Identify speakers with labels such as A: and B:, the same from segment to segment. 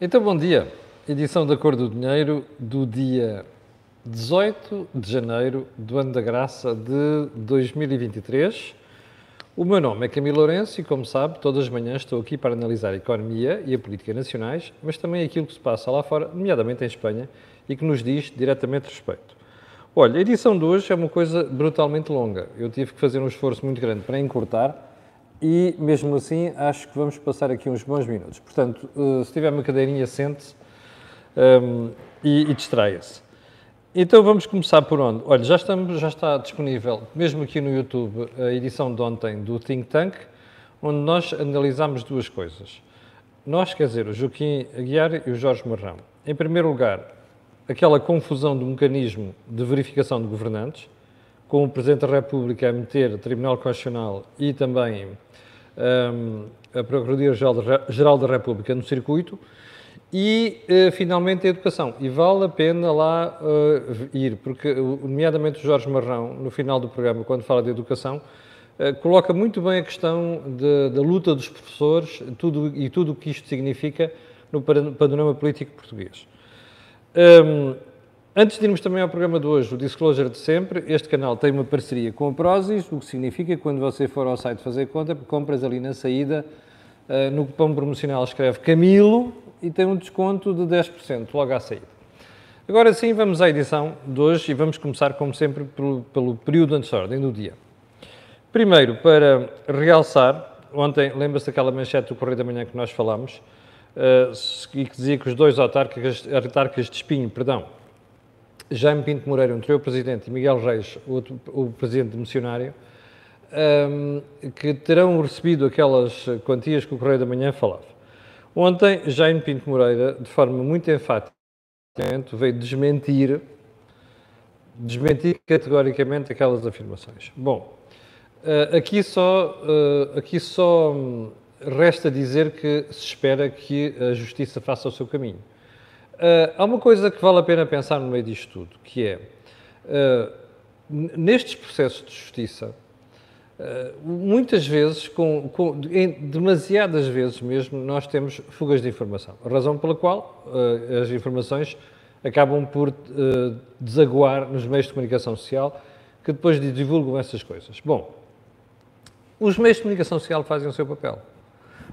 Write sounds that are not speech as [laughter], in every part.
A: Então, bom dia. Edição da Cor do Dinheiro do dia 18 de janeiro do ano da graça de 2023. O meu nome é Camilo Lourenço e, como sabe, todas as manhãs estou aqui para analisar a economia e a política nacionais, mas também aquilo que se passa lá fora, nomeadamente em Espanha, e que nos diz diretamente respeito. Olha, a edição de hoje é uma coisa brutalmente longa. Eu tive que fazer um esforço muito grande para encurtar e, mesmo assim, acho que vamos passar aqui uns bons minutos. Portanto, eh, se tiver uma cadeirinha, sente-se um, e, e distraia-se. Então vamos começar por onde? Olha, já, estamos, já está disponível, mesmo aqui no YouTube, a edição de ontem do Think Tank, onde nós analisamos duas coisas. Nós, quer dizer, o Joaquim Aguiar e o Jorge Marrão. Em primeiro lugar, aquela confusão do mecanismo de verificação de governantes, com o Presidente da República a meter Tribunal Constitucional e também um, a Procuradoria-Geral da República no circuito, e uh, finalmente a educação. E vale a pena lá uh, ir, porque, nomeadamente o Jorge Marrão, no final do programa, quando fala de educação, uh, coloca muito bem a questão de, da luta dos professores tudo, e tudo o que isto significa no panorama político português. Um, Antes de irmos também ao programa de hoje, o Disclosure de sempre, este canal tem uma parceria com a Prozis, o que significa que quando você for ao site fazer conta, compras ali na saída, uh, no cupom promocional escreve Camilo e tem um desconto de 10% logo à saída. Agora sim, vamos à edição de hoje e vamos começar, como sempre, pelo, pelo período antes da ordem do dia. Primeiro, para realçar, ontem, lembra-se daquela manchete do Correio da Manhã que nós falámos, uh, e que dizia que os dois autarcas, autarcas de Espinho, perdão, Jaime Pinto Moreira, anterior presidente, e Miguel Reis, o, o presidente missionário, um, que terão recebido aquelas quantias que o Correio da Manhã falava. Ontem, Jaime Pinto Moreira, de forma muito enfática, veio desmentir, desmentir categoricamente aquelas afirmações. Bom, uh, aqui só, uh, aqui só resta dizer que se espera que a Justiça faça o seu caminho. Uh, há uma coisa que vale a pena pensar no meio disto tudo, que é, uh, nestes processos de justiça, uh, muitas vezes, com, com, em, demasiadas vezes mesmo, nós temos fugas de informação. Razão pela qual as informações acabam por desaguar nos meios de comunicação social, que depois divulgam essas coisas. Bom, os meios de comunicação social fazem o seu papel.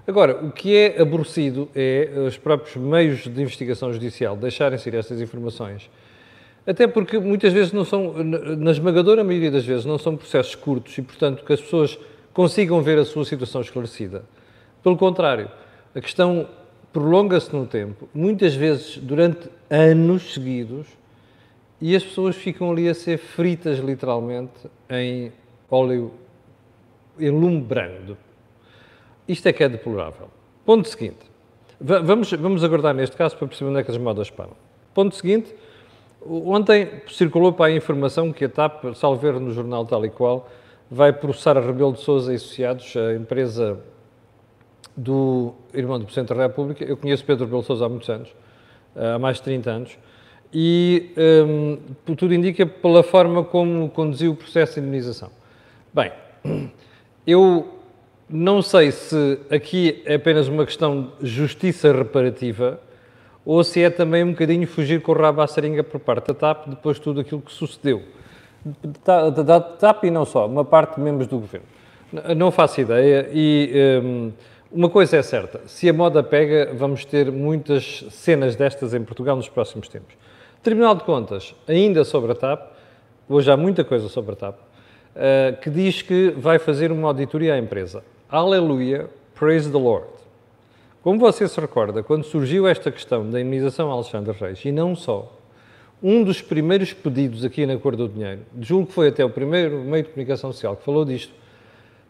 A: Agora, o que é aborrecido é os próprios meios de investigação judicial deixarem sair estas informações. Até porque muitas vezes não são, na esmagadora maioria das vezes, não são processos curtos e, portanto, que as pessoas consigam ver a sua situação esclarecida. Pelo contrário, a questão prolonga-se no tempo, muitas vezes durante anos seguidos, e as pessoas ficam ali a ser fritas literalmente em óleo, em lume brando. Isto é que é deplorável. Ponto seguinte. Vamos, vamos aguardar neste caso para perceber onde é que as modas param. Ponto seguinte. Ontem circulou para a informação que a TAP, salvo no jornal tal e qual, vai processar a Rebelo de Sousa e Associados, a empresa do irmão do Presidente da República. Eu conheço Pedro Rebelo de Sousa há muitos anos, há mais de 30 anos, e um, tudo indica pela forma como conduziu o processo de indemnização. Bem, [clears throat] eu não sei se aqui é apenas uma questão de justiça reparativa ou se é também um bocadinho fugir com o rabo à seringa por parte da TAP depois de tudo aquilo que sucedeu. Da TAP e não só, uma parte de membros do governo. Não faço ideia e um, uma coisa é certa, se a moda pega, vamos ter muitas cenas destas em Portugal nos próximos tempos. Tribunal de Contas, ainda sobre a TAP, hoje há muita coisa sobre a TAP, uh, que diz que vai fazer uma auditoria à empresa. Aleluia, praise the Lord. Como você se recorda, quando surgiu esta questão da imunização a Alexandre Reis, e não só, um dos primeiros pedidos aqui na Cor do Dinheiro, julgo que foi até o primeiro meio de comunicação social que falou disto,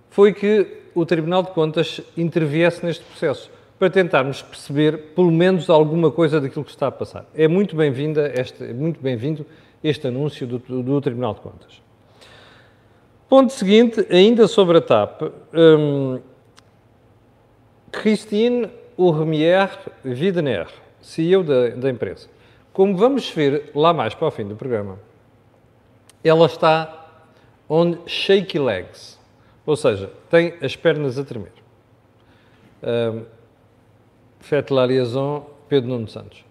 A: foi que o Tribunal de Contas interviesse neste processo, para tentarmos perceber pelo menos alguma coisa daquilo que está a passar. É muito bem-vinda este, muito bem-vindo este anúncio do, do Tribunal de Contas. Ponto seguinte, ainda sobre a TAP, um, Christine Urmier Widener, CEO da, da empresa. Como vamos ver lá mais para o fim do programa, ela está on shaky legs, ou seja, tem as pernas a tremer. Um, la liaison Pedro Nuno Santos.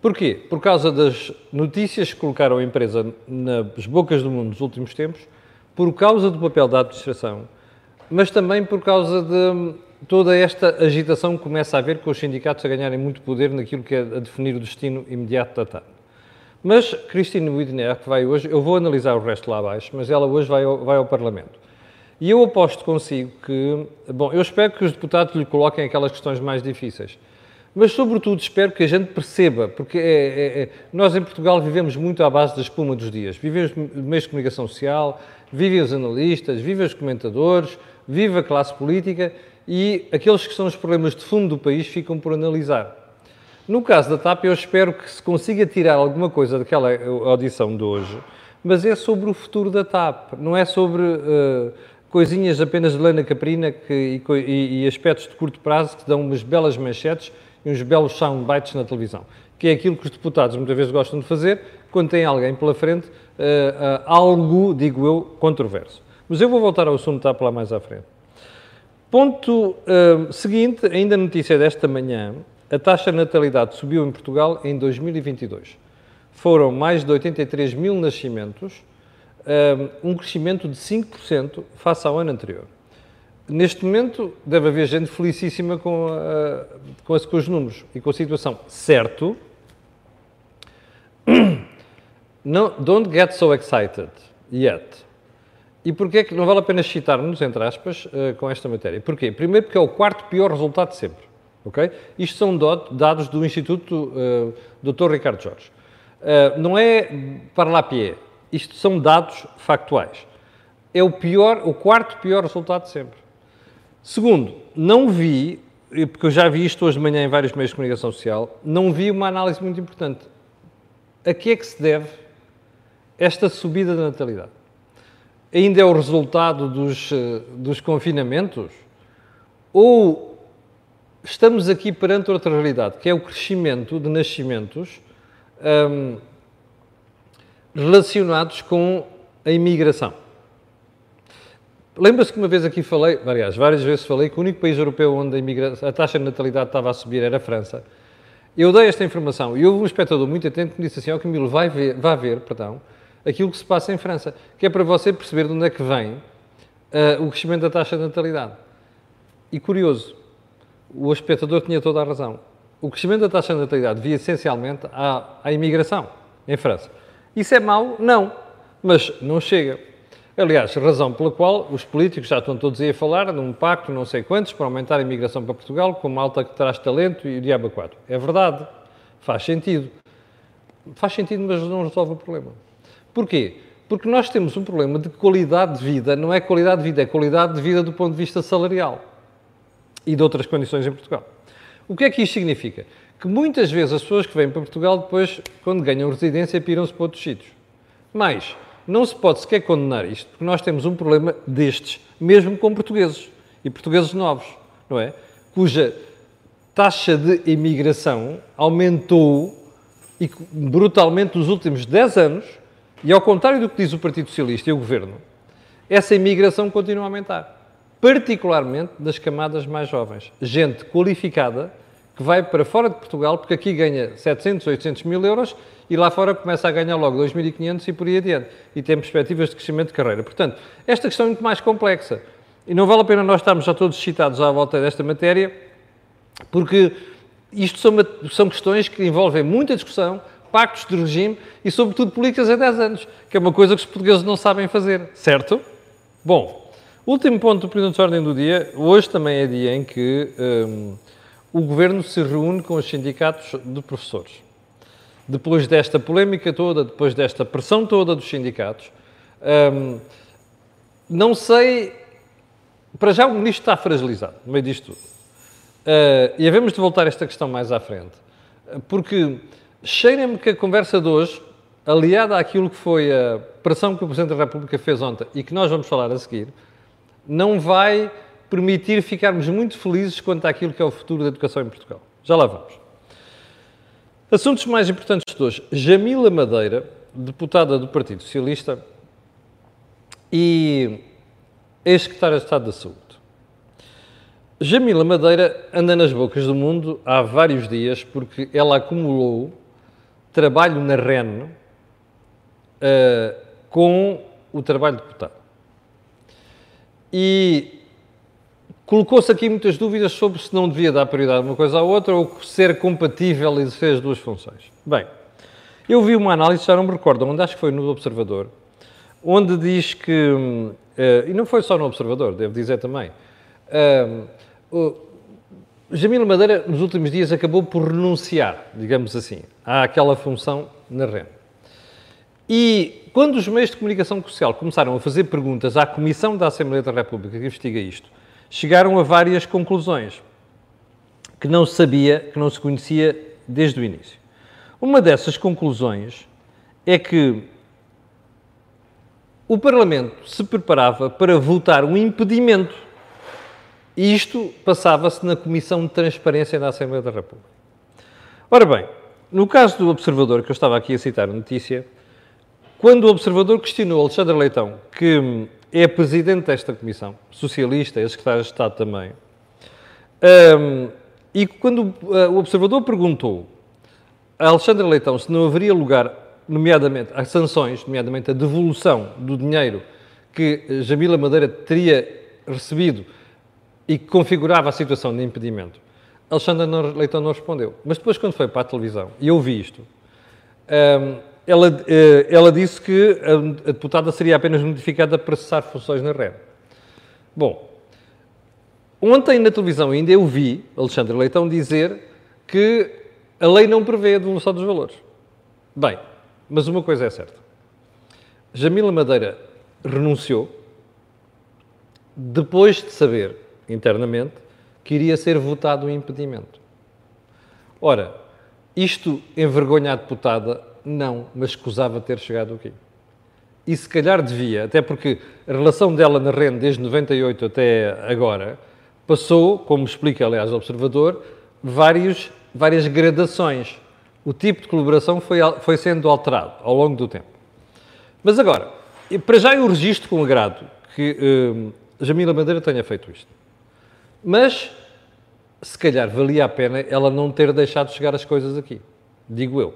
A: Porquê? Por causa das notícias que colocaram a empresa nas bocas do mundo nos últimos tempos, por causa do papel da administração, mas também por causa de toda esta agitação que começa a haver com os sindicatos a ganharem muito poder naquilo que é a definir o destino imediato da TAP. Mas Cristina Widner, que vai hoje, eu vou analisar o resto lá abaixo, mas ela hoje vai ao, vai ao Parlamento. E eu aposto consigo que, bom, eu espero que os deputados lhe coloquem aquelas questões mais difíceis. Mas, sobretudo, espero que a gente perceba, porque é, é, é, nós em Portugal vivemos muito à base da espuma dos dias. Vivemos meios de comunicação social, vivem os analistas, vivem os comentadores, vive a classe política e aqueles que são os problemas de fundo do país ficam por analisar. No caso da TAP, eu espero que se consiga tirar alguma coisa daquela audição de hoje, mas é sobre o futuro da TAP, não é sobre uh, coisinhas apenas de lana caprina que, e, e, aspectos de curto prazo que dão umas belas manchetes e uns belos soundbites na televisão, que é aquilo que os deputados muitas vezes gostam de fazer quando tem alguém pela frente, uh, uh, algo, digo eu, controverso. Mas eu vou voltar ao assunto TAP lá mais à frente. Ponto seguinte, ainda notícia desta manhã, a taxa de natalidade subiu em Portugal em 2022. Foram mais de 83 mil nascimentos, um crescimento de 5% face ao ano anterior. Neste momento, deve haver gente felicíssima com, a, com, com os números e com a situação. Certo, [clears throat] não, don't get so excited yet. E porquê é que não vale a pena citar-nos, entre aspas, uh, com esta matéria? Porquê? Primeiro porque é o quarto pior resultado de sempre. Okay? Isto são dados do Instituto uh, eh, Dr. Ricardo Jorge. Uh, não é para lá pie, isto são dados factuais. É o pior, o quarto pior resultado de sempre. Segundo, não vi, porque eu já vi isto hoje de manhã em vários meios de comunicação social, não vi uma análise muito importante. A que é que se deve esta subida da natalidade? Ainda é o resultado dos, eh, dos confinamentos? Ou estamos aqui perante outra realidade, que é o crescimento de nascimentos um, relacionados com a imigração. Lembra-se que uma vez aqui falei, aliás, várias vezes falei, que o único país europeu onde a, a, taxa de natalidade estava a subir era a França. Eu dei esta informação e houve um espectador muito atento que me disse assim, ó oh, Camilo, vai ver, vai ver perdão, aquilo que se passa em França, que é para você perceber de onde é que vem uh, o crescimento da taxa de natalidade. E curioso, o espectador tinha toda a razão. O crescimento da taxa de natalidade via essencialmente à, à imigração em França. Isso é mau? Não. Mas não chega. Aliás, razão pela qual os políticos já estão todos aí a falar num pacto, não sei quantos, para aumentar a imigração para Portugal, com uma alta que traz talento e o diabo 4. É verdade. Faz sentido. Faz sentido, mas não resolve o problema. Porquê? Porque nós temos um problema de qualidade de vida, não é qualidade de vida, é qualidade de vida do ponto de vista salarial e de outras condições em Portugal. O que é que isto significa? Que muitas vezes as pessoas que vêm para Portugal, depois, quando ganham residência, piram-se para outros sítios. Mas não se pode sequer condenar isto, porque nós temos um problema destes, mesmo com portugueses e portugueses novos, não é? Cuja taxa de imigração aumentou brutalmente nos últimos 10 anos, e ao contrário do que diz o Partido Socialista e o Governo, essa imigração continua a aumentar particularmente das camadas mais jovens. Gente qualificada que vai para fora de Portugal, porque aqui ganha 700, 800 mil euros e lá fora começa a ganhar logo 2.500 e por aí adiante. E tem perspectivas de crescimento de carreira. Portanto, esta questão é muito mais complexa. E não vale a pena nós estarmos já todos excitados à volta desta matéria, porque isto são, são questões que envolvem muita discussão, pactos de regime e, sobretudo, políticas há 10 anos, que é uma coisa que os portugueses não sabem fazer, certo? Bom, Último ponto do período de ordem do dia. Hoje também é dia em que um, o Governo se reúne com os sindicatos de professores. Depois desta polémica toda, depois desta pressão toda dos sindicatos, um, não sei... Para já o Ministro está fragilizado no meio disto tudo. Uh, e havemos de voltar a esta questão mais à frente. Porque cheira-me que a conversa de hoje, aliada àquilo que foi a pressão que o Presidente da República fez ontem e que nós vamos falar a seguir, não vai permitir ficarmos muito felizes quanto àquilo que é o futuro da educação em Portugal. Já lá vamos. Assuntos mais importantes de hoje. Jamila Madeira, deputada do Partido Socialista e ex-secretária de Estado da Saúde. Jamila Madeira anda nas bocas do mundo há vários dias porque ela acumulou trabalho na REN uh, com o trabalho de deputado. E colocou-se aqui muitas dúvidas sobre se não devia dar prioridade uma coisa à outra ou ser compatível exercer as duas funções. Bem, eu vi uma análise, já não me recordo, onde acho que foi no Observador, onde diz que, uh, e não foi só no Observador, devo dizer também, uh, Jamil Madeira, nos últimos dias, acabou por renunciar, digamos assim, àquela função na REN. E quando os meios de comunicação social começaram a fazer perguntas à Comissão da Assembleia da República que investiga isto, chegaram a várias conclusões que não se sabia, que não se conhecia desde o início. Uma dessas conclusões é que o Parlamento se preparava para votar um impedimento. E isto passava-se na Comissão de Transparência da Assembleia da República. Ora bem, no caso do Observador, que eu estava aqui a citar a notícia, quando o Observador questionou Alexandre Leitão, que é presidente desta comissão, socialista, é secretário de Estado também, um, e quando o Observador perguntou a Alexandre Leitão se não haveria lugar, nomeadamente, a sanções, nomeadamente a devolução do dinheiro que Jamila Madeira teria recebido e que configurava a situação de impedimento, Alexandre Leitão não respondeu. Mas depois, quando foi para a televisão, e eu vi isto, um, ela, eh, ela disse que a, deputada seria apenas notificada para cessar funções na rede. Bom, ontem na televisão ainda eu vi Alexandre Leitão dizer que a lei não prevê a devolução dos valores. Bem, mas uma coisa é certa. Jamila Madeira renunciou depois de saber internamente que iria ser votado o impedimento. Ora, isto envergonha a deputada não, mas escusava ter chegado aqui. E se calhar devia, até porque a relação dela na renda desde 98 até agora passou, como explica aliás o observador, vários, várias gradações. O tipo de colaboração foi, foi sendo alterado ao longo do tempo. Mas agora, para já eu registro com agrado que uh, Jamila Bandeira tenha feito isto. Mas, se calhar, valia a pena ela não ter deixado chegar as coisas aqui. Digo eu.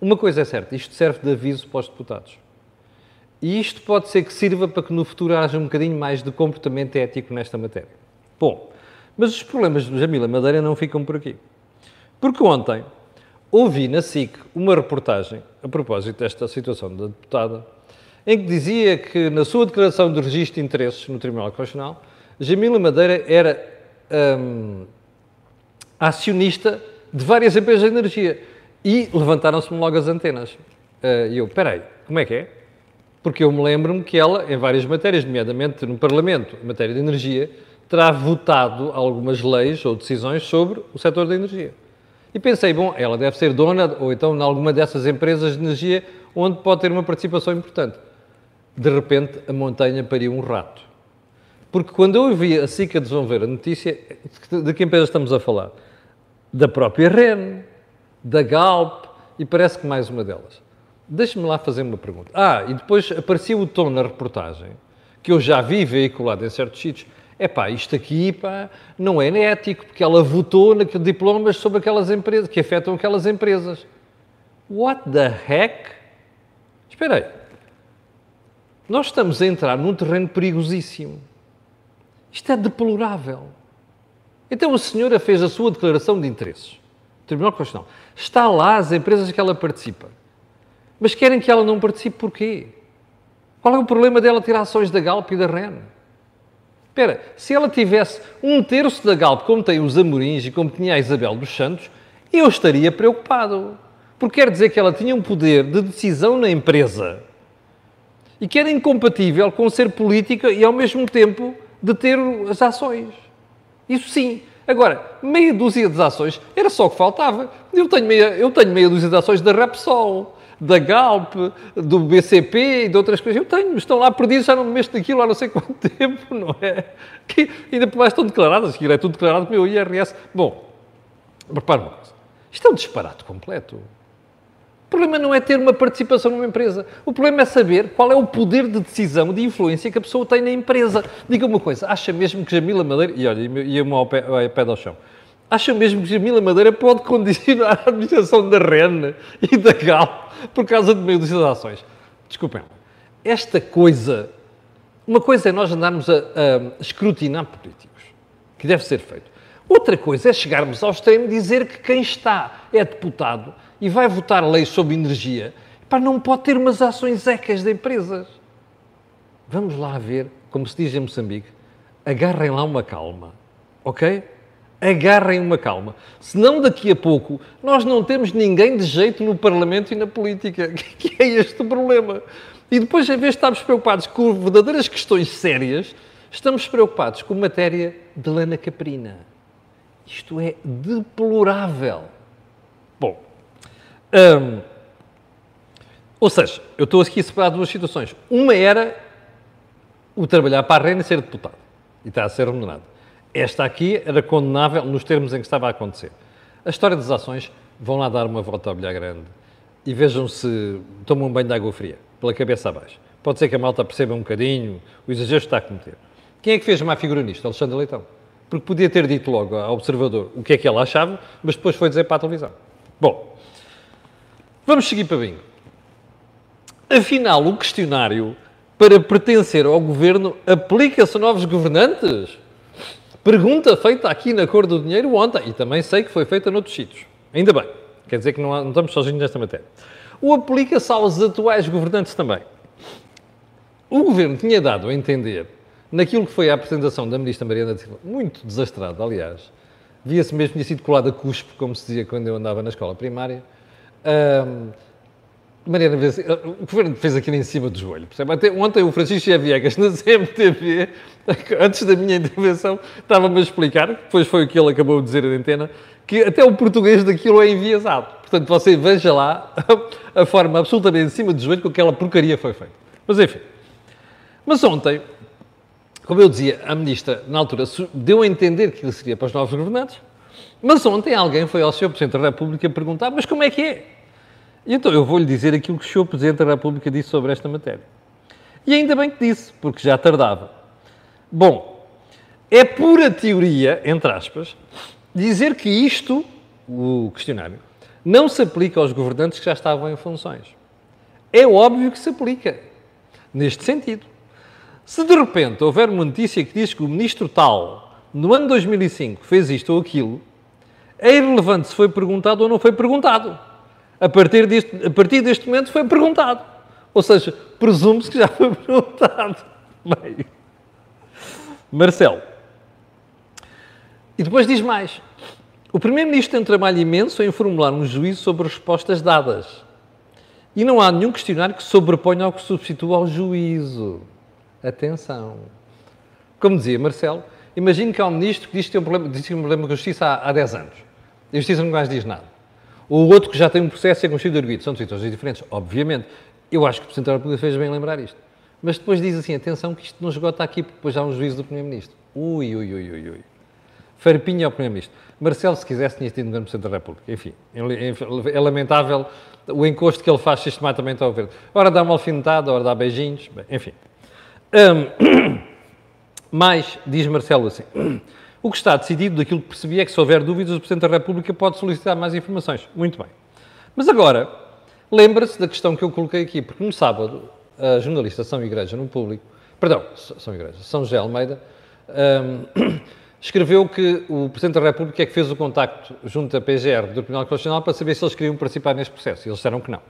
A: Uma coisa é certa, isto serve de aviso para os deputados. E isto pode ser que sirva para que no futuro haja um bocadinho mais de comportamento ético nesta matéria. Bom, mas os problemas do Jamila Madeira não ficam por aqui. Porque ontem ouvi na SIC uma reportagem a propósito desta situação da deputada, em que dizia que na sua declaração de registro de interesses no Tribunal Constitucional, Jamila Madeira era hum, acionista de várias empresas de energia. E levantaram-se-me logo as antenas. Eh, e eu, peraí, como é que é? Porque eu me lembro-me que ela, em várias matérias, nomeadamente no Parlamento, em matéria de energia, terá votado algumas leis ou decisões sobre o setor da energia. E pensei, bom, ela deve ser dona, ou então, em alguma dessas empresas de energia, onde pode ter uma participação importante. De repente, a montanha pariu um rato. Porque quando eu ouvi a SICA desenvolver a notícia, de que empresa estamos a falar? Da própria REN, da Galp e parece que mais uma delas. Deixe-me lá fazer uma pergunta. Ah, e depois apareceu o tom na reportagem, que eu já vi veiculado em certos sítios. É pá, isto aqui pá, não é ético, porque ela votou naqueles diplomas sobre aquelas empresas, que afetam aquelas empresas. What the heck? Espera aí. Nós estamos a entrar num terreno perigosíssimo. Isto é deplorável. Então a senhora fez a sua declaração de interesses. Tribunal Constitucional. Está lá as empresas que ela participa. Mas querem que ela não participe porquê? Qual é o problema dela ter ações da Galp e da REN? Espera, se ela tivesse um terço da Galp, como tem os Amorins e como tinha a Isabel dos Santos, eu estaria preocupado. Porque quer dizer que ela tinha um poder de decisão na empresa e que era incompatível com ser política e, ao mesmo tempo, de ter as ações. Isso sim, Agora, meia dúzia de ações era só o que faltava. Eu tenho meia, eu tenho meia dúzia de ações da Repsol, da Galp, do BCP e de outras coisas. Eu tenho, estão lá perdidos, já não me mexo daquilo há não sei quanto [laughs] tempo, não é? Que ainda por mais estão declaradas, aquilo é tudo declarado pelo IRS. Bom, repare uma coisa. Isto é um disparate completo. O problema não é ter uma participação numa empresa. O problema é saber qual é o poder de decisão, de influência que a pessoa tem na empresa. Diga uma coisa, acha mesmo que Jamila Madeira... E olha, ia-me ao pé, ao pé ao chão. Acha mesmo que Jamila Madeira pode condicionar a administração da REN e da GAL por causa de meio das ações? Desculpem. Esta coisa... Uma coisa é nós andarmos a, a escrutinar políticos, que deve ser feito. Outra coisa é chegarmos ao extremo e dizer que quem está é deputado e vai votar leis sobre energia, pá, não pode ter umas ações ecas de empresas. Vamos lá ver, como se diz em Moçambique, agarrem lá uma calma, ok? Agarrem uma calma. Senão, daqui a pouco, nós não temos ninguém de jeito no Parlamento e na política. [laughs] Que é este o problema. E depois, em vez de estarmos preocupados com verdadeiras questões sérias, estamos preocupados com matéria de lana caprina. Isto é deplorável. Ou seja, eu estou aqui a separar duas situações. Uma era o trabalhar para a REN e ser deputado. E está a ser remunerado. Esta aqui era condenável nos termos em que estava a acontecer. A história das ações, vão lá dar uma volta ao bilhar grande e vejam se tomam um banho de água fria, pela cabeça abaixo. Pode ser que a malta perceba um bocadinho o exagero que está a cometer. Quem é que fez má figura nisto? Alexandre Leitão. Porque podia ter dito logo ao observador o que é que ela achava, mas depois foi dizer para a televisão. Bom, vamos seguir para bingo. Afinal, o questionário para pertencer ao governo aplica-se a novos governantes? Pergunta feita aqui na Cor do Dinheiro ontem, e também sei que foi feita noutros sítios. Ainda bem, quer dizer que não, não estamos sozinhos nesta matéria. O aplica-se aos atuais governantes também. O governo tinha dado a entender naquilo que foi a apresentação da ministra Mariana Silva, muito desastrada, aliás, via-se mesmo tinha sido colada a cuspe, como se dizia quando eu andava na escola primária. Um, Mariana, o governo fez aquilo em cima do joelho. Percebe? Até ontem o Francisco Viegas, na CMTV, [laughs] antes da minha intervenção, estava-me a explicar, depois foi o que ele acabou de dizer na antena, que até o português daquilo é enviesado. Portanto, você veja lá [laughs] a forma absolutamente em cima do joelho com que aquela porcaria foi feita. Mas enfim. Mas ontem, como eu dizia, a ministra, na altura, deu a entender que ele seria para os novos governantes, mas ontem alguém foi ao Sr. Presidente da República perguntar, mas como é que é? Então eu vou-lhe dizer aquilo que o Sr. Presidente da República disse sobre esta matéria. E ainda bem que disse, porque já tardava. Bom, é pura teoria, entre aspas, dizer que isto, o questionário, não se aplica aos governantes que já estavam em funções. É óbvio que se aplica, neste sentido. Se de repente houver uma notícia que diz que o ministro tal, no ano 2005, fez isto ou aquilo, é irrelevante se foi perguntado ou não foi perguntado. A partir deste, a partir deste momento foi perguntado. Ou seja, presume-se que já foi [laughs] perguntado. Bem, Marcelo. E depois diz mais. O Primeiro-Ministro tem um trabalho imenso em formular um juízo sobre respostas dadas. E não há nenhum questionário que sobreponha ou que substitua ao juízo. Atenção. Como dizia Marcelo, imagine que há um ministro que diz que tem um problema, diz que tem um problema com a justiça há, há 10 anos. A justiça não mais diz nada. Ou outro que já tem um processo é constituído arguido. São situações diferentes, obviamente. Eu acho que o Presidente da República fez bem lembrar isto. Mas depois diz assim, atenção que isto não esgota aqui, porque depois há um juízo do Primeiro-Ministro. Ui, ui, ui, ui, ui. Farpinha ao Primeiro-Ministro. Marcelo, se quisesse, tinha tido no Presidente da República. Enfim, é lamentável o encosto que ele faz sistematicamente ao governo. Ora dá uma alfinetada, ora dá beijinhos, enfim. Um, [coughs] mais, diz Marcelo assim, o que está decidido daquilo que percebi é que se houver dúvidas, o Presidente da República pode solicitar mais informações. Muito bem. Mas agora, lembra-se da questão que eu coloquei aqui, porque no sábado, a jornalista São Igreja, no público, perdão, São Igreja, São José Almeida, um, [coughs] escreveu que o Presidente da República é que fez o contacto junto à PGR do Tribunal Constitucional para saber se eles queriam participar neste processo. E eles disseram que não.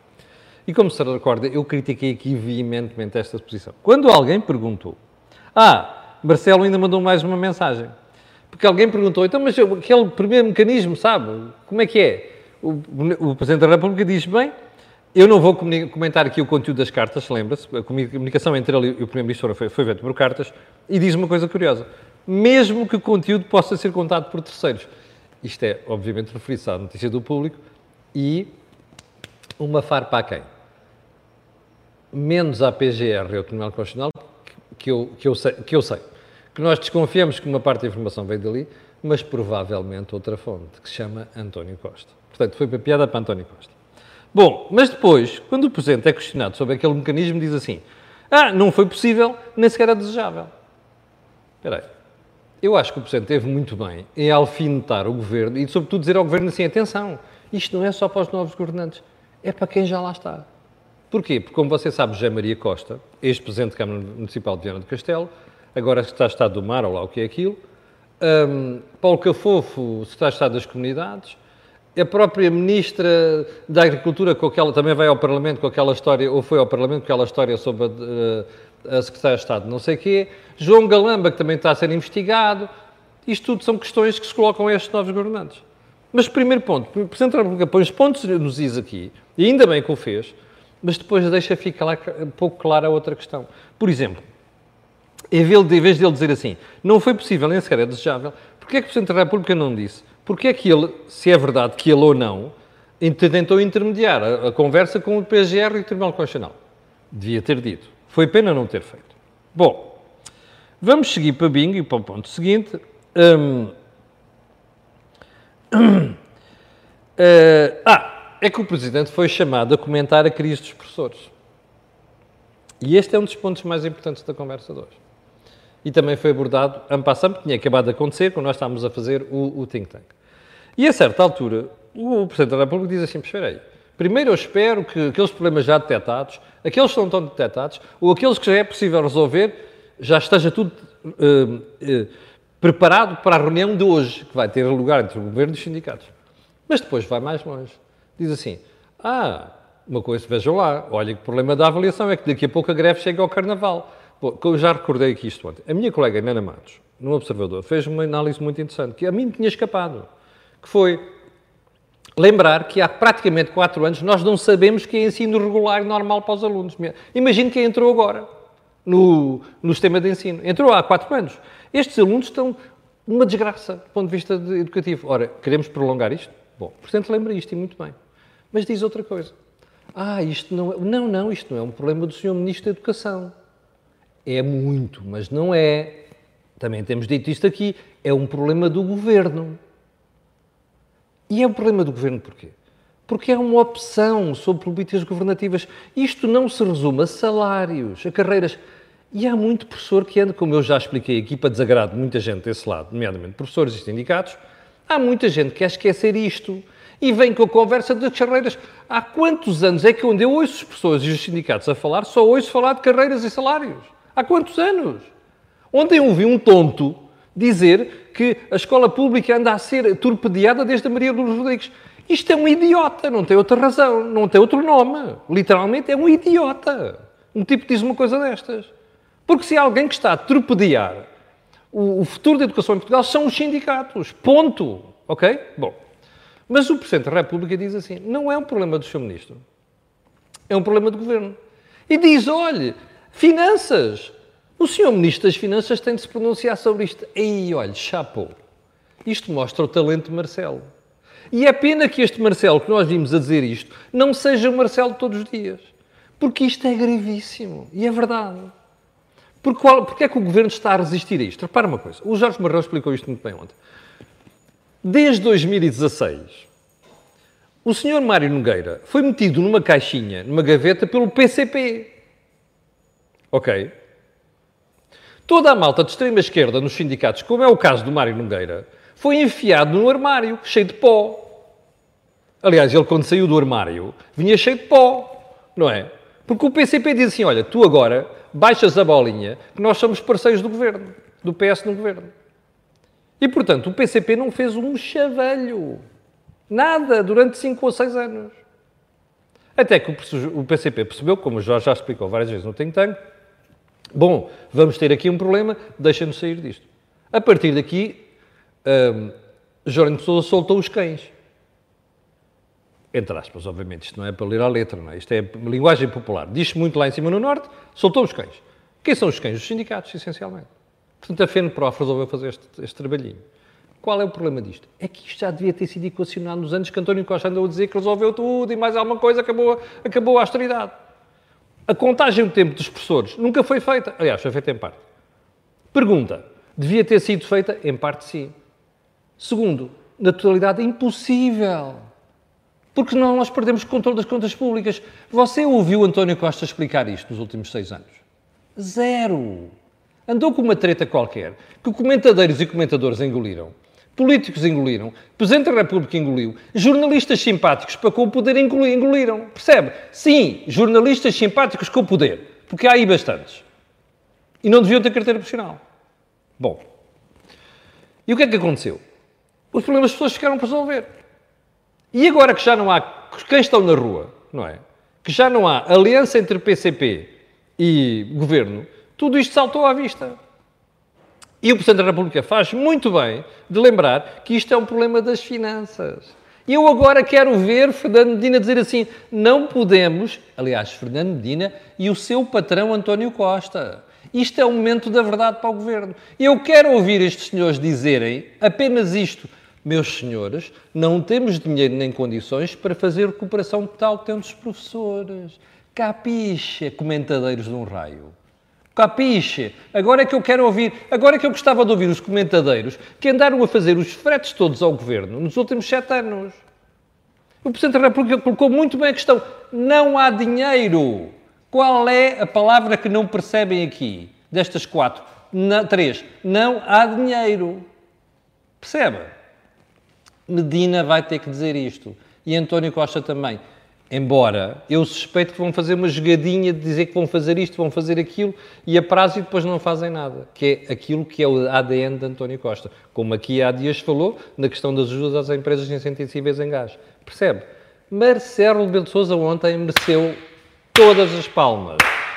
A: E como se recorda, eu critiquei aqui veementemente esta posição. Quando alguém perguntou, ah, Marcelo ainda mandou mais uma mensagem, porque alguém perguntou, então, mas aquele primeiro mecanismo, sabe, como é que é? O, o Presidente da República diz, bem, eu não vou comentar aqui o conteúdo das cartas, lembra-se, a comunicação entre ele e o Primeiro-Ministro foi, foi feita por cartas, e diz uma coisa curiosa, mesmo que o conteúdo possa ser contado por terceiros. Isto é, obviamente, referido à notícia do público e uma farpa a quem? menos à PGR e ao Tribunal Constitucional, que eu, que, eu sei, que eu sei. Que nós desconfiamos que uma parte da informação veio dali, mas provavelmente outra fonte, que se chama António Costa. Portanto, foi para piada para António Costa. Bom, mas depois, quando o Presidente é questionado sobre aquele mecanismo, diz assim: Ah, não foi possível, nem sequer era desejável. Espera aí. Eu acho que o Presidente teve muito bem em alfinetar o Governo e, sobretudo, dizer ao Governo assim: atenção, isto não é só para os novos governantes, é para quem já lá está. Porquê? Porque, como você sabe, José Maria Costa, ex-presidente da Câmara Municipal de Viana do Castelo, agora está a Estado do Mar, ou lá o que é aquilo, um, Paulo Cafofo, secretário de Estado das Comunidades, a própria Ministra da Agricultura, com aquela, também vai ao Parlamento com aquela história, ou foi ao Parlamento com aquela história sobre a, a, a Secretária de Estado não sei quê, João Galamba, que também está a ser investigado, isto tudo são questões que se colocam a estes novos governantes. Mas, primeiro ponto, o Presidente da República põe os pontos nos is aqui, e ainda bem que o fez, mas depois deixa ficar um pouco clara outra questão. Por exemplo, em vez de ele dizer assim, não foi possível, nem sequer é desejável, porquê é que o Presidente da República não disse? Porquê é que ele, se é verdade que ele ou não, tentou intermediar a, a conversa com o PGR e o Tribunal Constitucional? Devia ter dito. Foi pena não ter feito. Bom, vamos seguir para Bingo e para o ponto seguinte. Hum, uh, [coughs] ah, é que o Presidente foi chamado a comentar a crise dos professores. E este é um dos pontos mais importantes da conversa de hoje. E também foi abordado, ano passado, tinha acabado de acontecer, quando nós estávamos a fazer o, o think tank. E a certa altura, o Presidente da República diz assim: espera aí, primeiro eu espero que aqueles problemas já detectados, aqueles que não estão detectados, ou aqueles que já é possível resolver, já esteja tudo uh, uh, preparado para a reunião de hoje, que vai ter lugar entre o Governo e os sindicatos. Mas depois vai mais longe. Diz assim: ah, uma coisa, vejam lá, olha que o problema da avaliação é que daqui a pouco a greve chega ao Carnaval. Bom, eu já recordei aqui isto ontem. A minha colega Nana Matos, no Observador, fez uma análise muito interessante, que a mim tinha escapado que foi lembrar que há praticamente quatro anos nós não sabemos que é ensino regular normal para os alunos. Imagine quem entrou agora no, no sistema de ensino. Entrou há quatro anos. Estes alunos estão uma desgraça do ponto de vista de educativo. Ora, queremos prolongar isto? Bom, portanto, lembra isto e muito bem. Mas diz outra coisa. Ah, isto não é... Não, não, isto não é um problema do Sr. Ministro da Educação. É muito, mas não é. Também temos dito isto aqui. É um problema do Governo. E é um problema do governo porquê? Porque é uma opção sobre políticas governativas. Isto não se resume a salários, a carreiras. E há muito professor que anda, como eu já expliquei aqui, para desagrado de muita gente desse lado, nomeadamente professores e sindicatos, há muita gente que quer esquecer isto e vem com a conversa das carreiras. Há quantos anos é que onde eu ouço as pessoas e os sindicatos a falar, só ouço falar de carreiras e salários? Há quantos anos? Ontem ouvi um tonto dizer que a escola pública anda a ser torpedeada desde a Maria Lourdes Rodrigues. Isto é um idiota, não tem outra razão, não tem outro nome. Literalmente é um idiota. Um tipo diz uma coisa destas. Porque se há alguém que está a torpedear o, futuro da educação em Portugal são os sindicatos. Ponto. Ok? Bom. Mas o Presidente da República diz assim: não é um problema do Sr. Ministro. É um problema do Governo. E diz: olhe, finanças. O senhor Ministro das Finanças tem de se pronunciar sobre isto. Ei, olha, chapou. Isto mostra o talento de Marcelo. E é pena que este Marcelo, que nós vimos a dizer isto, não seja o Marcelo todos os dias. Porque isto é gravíssimo. E é verdade. Porque, qual, porque é que o Governo está a resistir a isto? Repara uma coisa. O Jorge Marrão explicou isto muito bem ontem. Desde 2016, o senhor Mário Nogueira foi metido numa caixinha, numa gaveta, pelo PCP. Ok? Toda a malta de extrema-esquerda nos sindicatos, como é o caso do Mário Nogueira, foi enfiado no armário, cheio de pó. Aliás, ele quando saiu do armário, vinha cheio de pó, não é? Porque o PCP diz assim, olha, tu agora baixas a bolinha, que nós somos parceiros do governo, do PS no governo. E, portanto, o PCP não fez um chavelho. Nada, durante 5 ou 6 anos. Até que o PCP percebeu, como o Jorge já explicou várias vezes no Think Tank, Bom, vamos ter aqui um problema, deixa-nos sair disto. A partir daqui, um, Jerónimo Pessoa soltou os cães. Entre aspas, obviamente, isto não é para ler a letra, não é? Isto é linguagem popular. Diz-se muito lá em cima no Norte, soltou os cães. Quem são os cães? Os sindicatos, essencialmente. Portanto, a FENPROF resolveu fazer este, este trabalhinho. Qual é o problema disto? É que isto já devia ter sido equacionado nos anos que António Costa andou a dizer que resolveu tudo e mais alguma coisa, acabou, acabou a austeridade. A contagem do tempo dos professores nunca foi feita. Aliás, foi feita em parte. Pergunta: devia ter sido feita? Em parte, sim. Segundo, na totalidade, impossível. Porque senão nós perdemos o controle das contas públicas. Você ouviu António Costa explicar isto nos últimos seis anos? Zero. Andou com uma treta qualquer que comentadores e comentadores engoliram. Políticos engoliram, Presidente da República engoliu, jornalistas simpáticos para com o poder engoliram. Percebe? Sim, jornalistas simpáticos com o poder, porque há aí bastantes. E não deviam ter carteira profissional. Bom, e o que é que aconteceu? Os problemas das pessoas ficaram para resolver. E agora que já não há quem estão na rua, não é? Que já não há aliança entre PCP e governo, tudo isto saltou à vista. E o Presidente da República faz muito bem de lembrar que isto é um problema das finanças. E eu agora quero ver Fernando Medina dizer assim: não podemos, aliás, Fernando Medina e o seu patrão António Costa. Isto é o momento da verdade para o governo. Eu quero ouvir estes senhores dizerem apenas isto. Meus senhores, não temos dinheiro nem condições para fazer recuperação total que temos os professores. Capiche, comentadeiros de um raio. Capiche? Agora é que eu quero ouvir, agora é que eu gostava de ouvir os comentadeiros que andaram a fazer os fretes todos ao governo nos últimos sete anos. O Presidente da República colocou muito bem a questão: não há dinheiro. Qual é a palavra que não percebem aqui, destas quatro? Não, três. Não há dinheiro. Percebe? Medina vai ter que dizer isto. E António Costa também. Embora eu suspeito que vão fazer uma jogadinha de dizer que vão fazer isto, vão fazer aquilo, e a prazo e depois não fazem nada. Que é aquilo que é o ADN de António Costa. Como aqui há dias falou, na questão das ajudas às empresas insensíveis em gás. Percebe? Marcelo de Sousa ontem mereceu todas as palmas.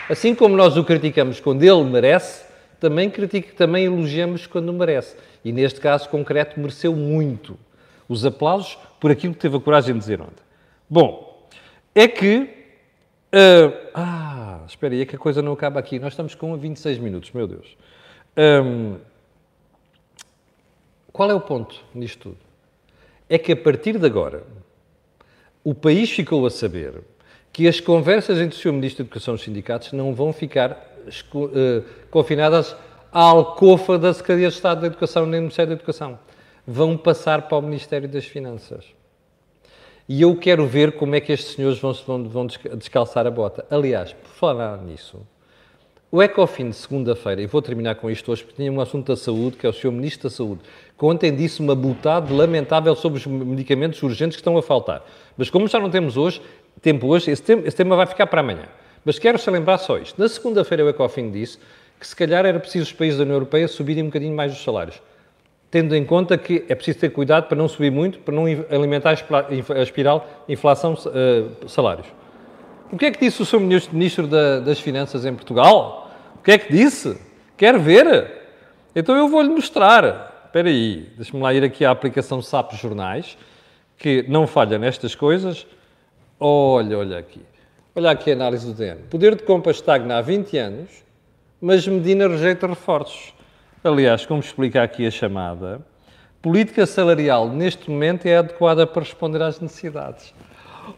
A: Assim como nós o criticamos quando ele merece, também, critica, também elogiamos quando merece. E neste caso concreto, mereceu muito os aplausos por aquilo que teve a coragem de dizer ontem. Bom, é que. Uh, ah, espera aí, é que a coisa não acaba aqui. Nós estamos com 26 minutos, meu Deus. Um, qual é o ponto nisto tudo? É que a partir de agora, o país ficou a saber que as conversas entre o Sr. Ministro da Educação e os sindicatos não vão ficar uh, confinadas à alcofa da Secretaria de Estado da Educação nem do Ministério da Educação. Vão passar para o Ministério das Finanças. E eu quero ver como é que estes senhores vão, vão, descalçar a bota. Aliás, por falar nisso, o ECOFIN de segunda-feira, e vou terminar com isto hoje, porque tinha um assunto da saúde, que é o Sr. Ministro da Saúde, que ontem disse uma botada lamentável sobre os medicamentos urgentes que estão a faltar. Mas como já não temos hoje, tempo hoje, esse tema, esse tema vai ficar para amanhã. Mas quero só lembrar só isto. Na segunda-feira o Ecofin disse que se calhar era preciso os países da União Europeia subirem um bocadinho mais os salários. Tendo em conta que é preciso ter cuidado para não subir muito, para não alimentar a espiral inflação-salários. Uh, o que é que disse o Sr. Ministro da, das Finanças em Portugal? O que é que disse? Quer ver? Então eu vou-lhe mostrar. Espera aí, deixa-me lá ir aqui à aplicação SAP Jornais, que não falha nestas coisas. Olha, olha aqui. Olha aqui a análise do DN. Poder de compra estagna há 20 anos, mas Medina rejeita reforços. Aliás, como explica aqui a chamada, política salarial neste momento é adequada para responder às necessidades.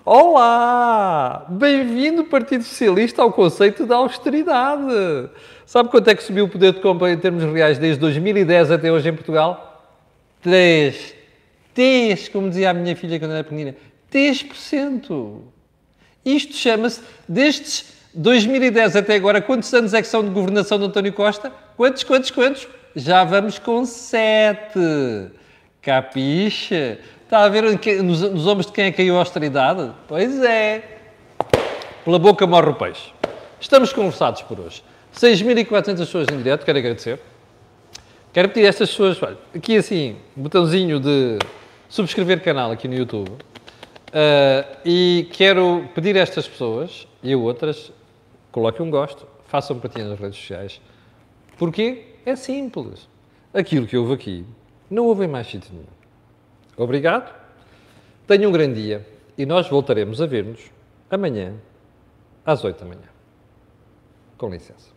A: Olá! Bem-vindo, Partido Socialista, ao conceito da austeridade. Sabe quanto é que subiu o poder de compra em termos reais desde 2010 até hoje em Portugal? 3. 3, como dizia a minha filha quando era pequenina. 10%. Isto chama-se, destes 2010 até agora, quantos anos é que são de governação de António Costa? Quantos, quantos, quantos? Já vamos com 7. Capixa? Está a ver nos, ombros de quem é que caiu a austeridade? Pois é. Pela boca morre o peixe. Estamos conversados por hoje. 6.400 pessoas em direto, quero agradecer. Quero pedir a estas pessoas, aqui assim, botãozinho de subscrever canal aqui no YouTube. Uh, e quero pedir a estas pessoas e a outras, coloquem um gosto, façam partilha nas redes sociais. Porquê? É simples. Aquilo que houve aqui, não houve em mais sítio nenhum. Obrigado, tenham um grande dia e nós voltaremos a ver-nos amanhã às 8 da manhã. Com licença.